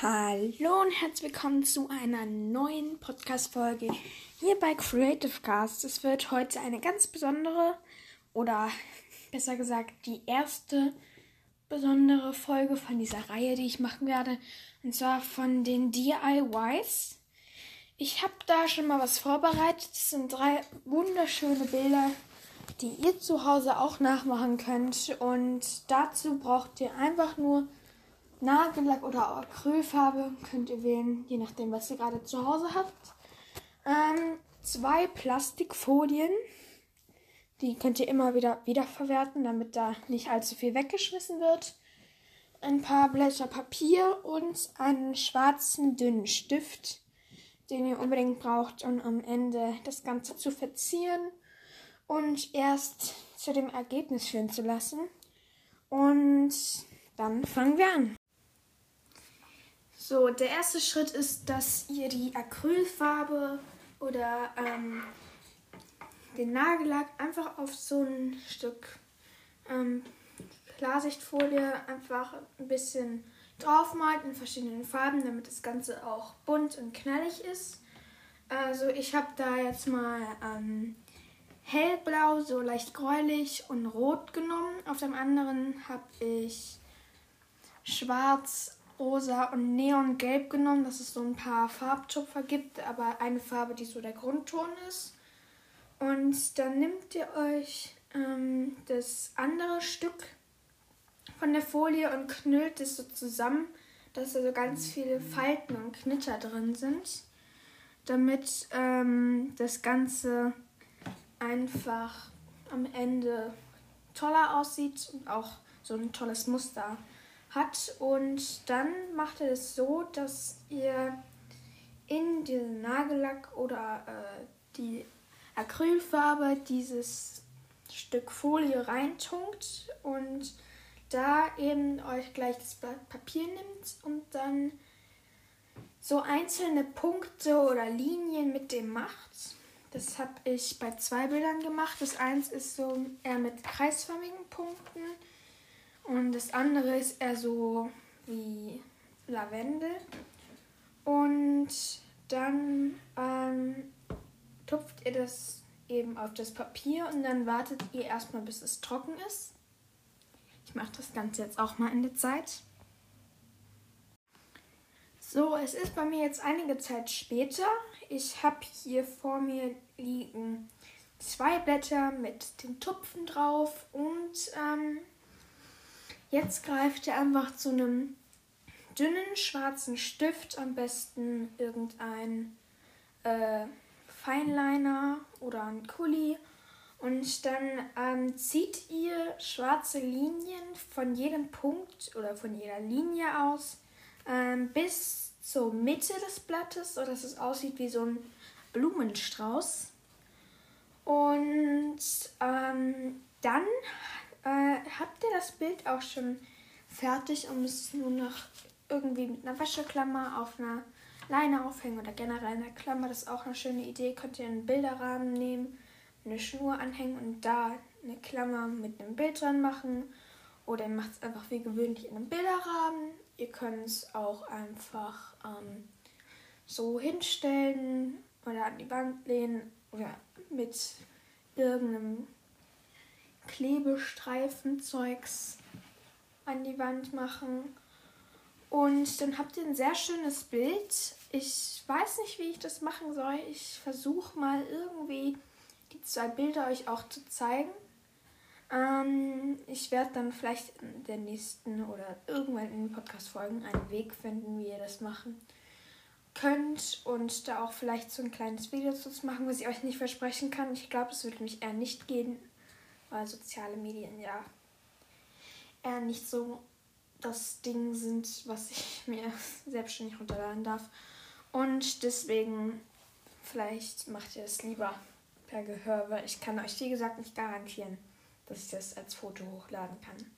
Hallo und herzlich willkommen zu einer neuen Podcast-Folge hier bei Creative Cast. Es wird heute eine ganz besondere oder besser gesagt die erste besondere Folge von dieser Reihe, die ich machen werde. Und zwar von den DIYs. Ich habe da schon mal was vorbereitet. Das sind drei wunderschöne Bilder, die ihr zu Hause auch nachmachen könnt. Und dazu braucht ihr einfach nur Nagellack oder Acrylfarbe könnt ihr wählen, je nachdem, was ihr gerade zu Hause habt. Ähm, zwei Plastikfolien. Die könnt ihr immer wieder wiederverwerten, damit da nicht allzu viel weggeschmissen wird. Ein paar Blätter Papier und einen schwarzen dünnen Stift, den ihr unbedingt braucht, um am Ende das Ganze zu verzieren und erst zu dem Ergebnis führen zu lassen. Und dann fangen wir an. So, der erste Schritt ist, dass ihr die Acrylfarbe oder ähm, den Nagellack einfach auf so ein Stück ähm, Klarsichtfolie einfach ein bisschen draufmalt in verschiedenen Farben, damit das Ganze auch bunt und knallig ist. Also ich habe da jetzt mal ähm, hellblau, so leicht gräulich und rot genommen. Auf dem anderen habe ich schwarz rosa und neongelb genommen, dass es so ein paar Farbtupfer gibt, aber eine Farbe, die so der Grundton ist. Und dann nehmt ihr euch ähm, das andere Stück von der Folie und knüllt es so zusammen, dass da so ganz viele Falten und Knitter drin sind, damit ähm, das Ganze einfach am Ende toller aussieht und auch so ein tolles Muster hat. Und dann macht ihr es so, dass ihr in den Nagellack oder äh, die Acrylfarbe dieses Stück Folie reintunkt und da eben euch gleich das Blatt Papier nimmt und dann so einzelne Punkte oder Linien mit dem macht. Das habe ich bei zwei Bildern gemacht. Das eins ist so eher mit kreisförmigen Punkten und das andere ist eher so wie Lavendel. Und dann ähm, tupft ihr das eben auf das Papier und dann wartet ihr erstmal, bis es trocken ist. Ich mache das Ganze jetzt auch mal in der Zeit. So, es ist bei mir jetzt einige Zeit später. Ich habe hier vor mir liegen zwei Blätter mit den Tupfen drauf und ähm, Jetzt greift ihr einfach zu einem dünnen schwarzen Stift, am besten irgendein äh, Feinliner oder ein Kuli. Und dann ähm, zieht ihr schwarze Linien von jedem Punkt oder von jeder Linie aus ähm, bis zur Mitte des Blattes, sodass es aussieht wie so ein Blumenstrauß. Und ähm, dann äh, habt ihr das Bild auch schon fertig und müsst es nur noch irgendwie mit einer Wäscheklammer auf einer Leine aufhängen oder generell einer Klammer? Das ist auch eine schöne Idee. Könnt ihr einen Bilderrahmen nehmen, eine Schnur anhängen und da eine Klammer mit einem Bild dran machen. Oder ihr macht es einfach wie gewöhnlich in einem Bilderrahmen. Ihr könnt es auch einfach ähm, so hinstellen oder an die Wand lehnen oder mit irgendeinem Klebestreifenzeugs an die Wand machen. Und dann habt ihr ein sehr schönes Bild. Ich weiß nicht, wie ich das machen soll. Ich versuche mal irgendwie die zwei Bilder euch auch zu zeigen. Ähm, ich werde dann vielleicht in der nächsten oder irgendwann in den Podcast-Folgen einen Weg finden, wie ihr das machen könnt und da auch vielleicht so ein kleines Video zu machen, was ich euch nicht versprechen kann. Ich glaube, es wird mich eher nicht gehen, weil soziale Medien ja eher nicht so das Ding sind, was ich mir selbstständig runterladen darf. Und deswegen, vielleicht macht ihr es lieber per Gehör, weil ich kann euch, wie gesagt, nicht garantieren, dass ich das als Foto hochladen kann.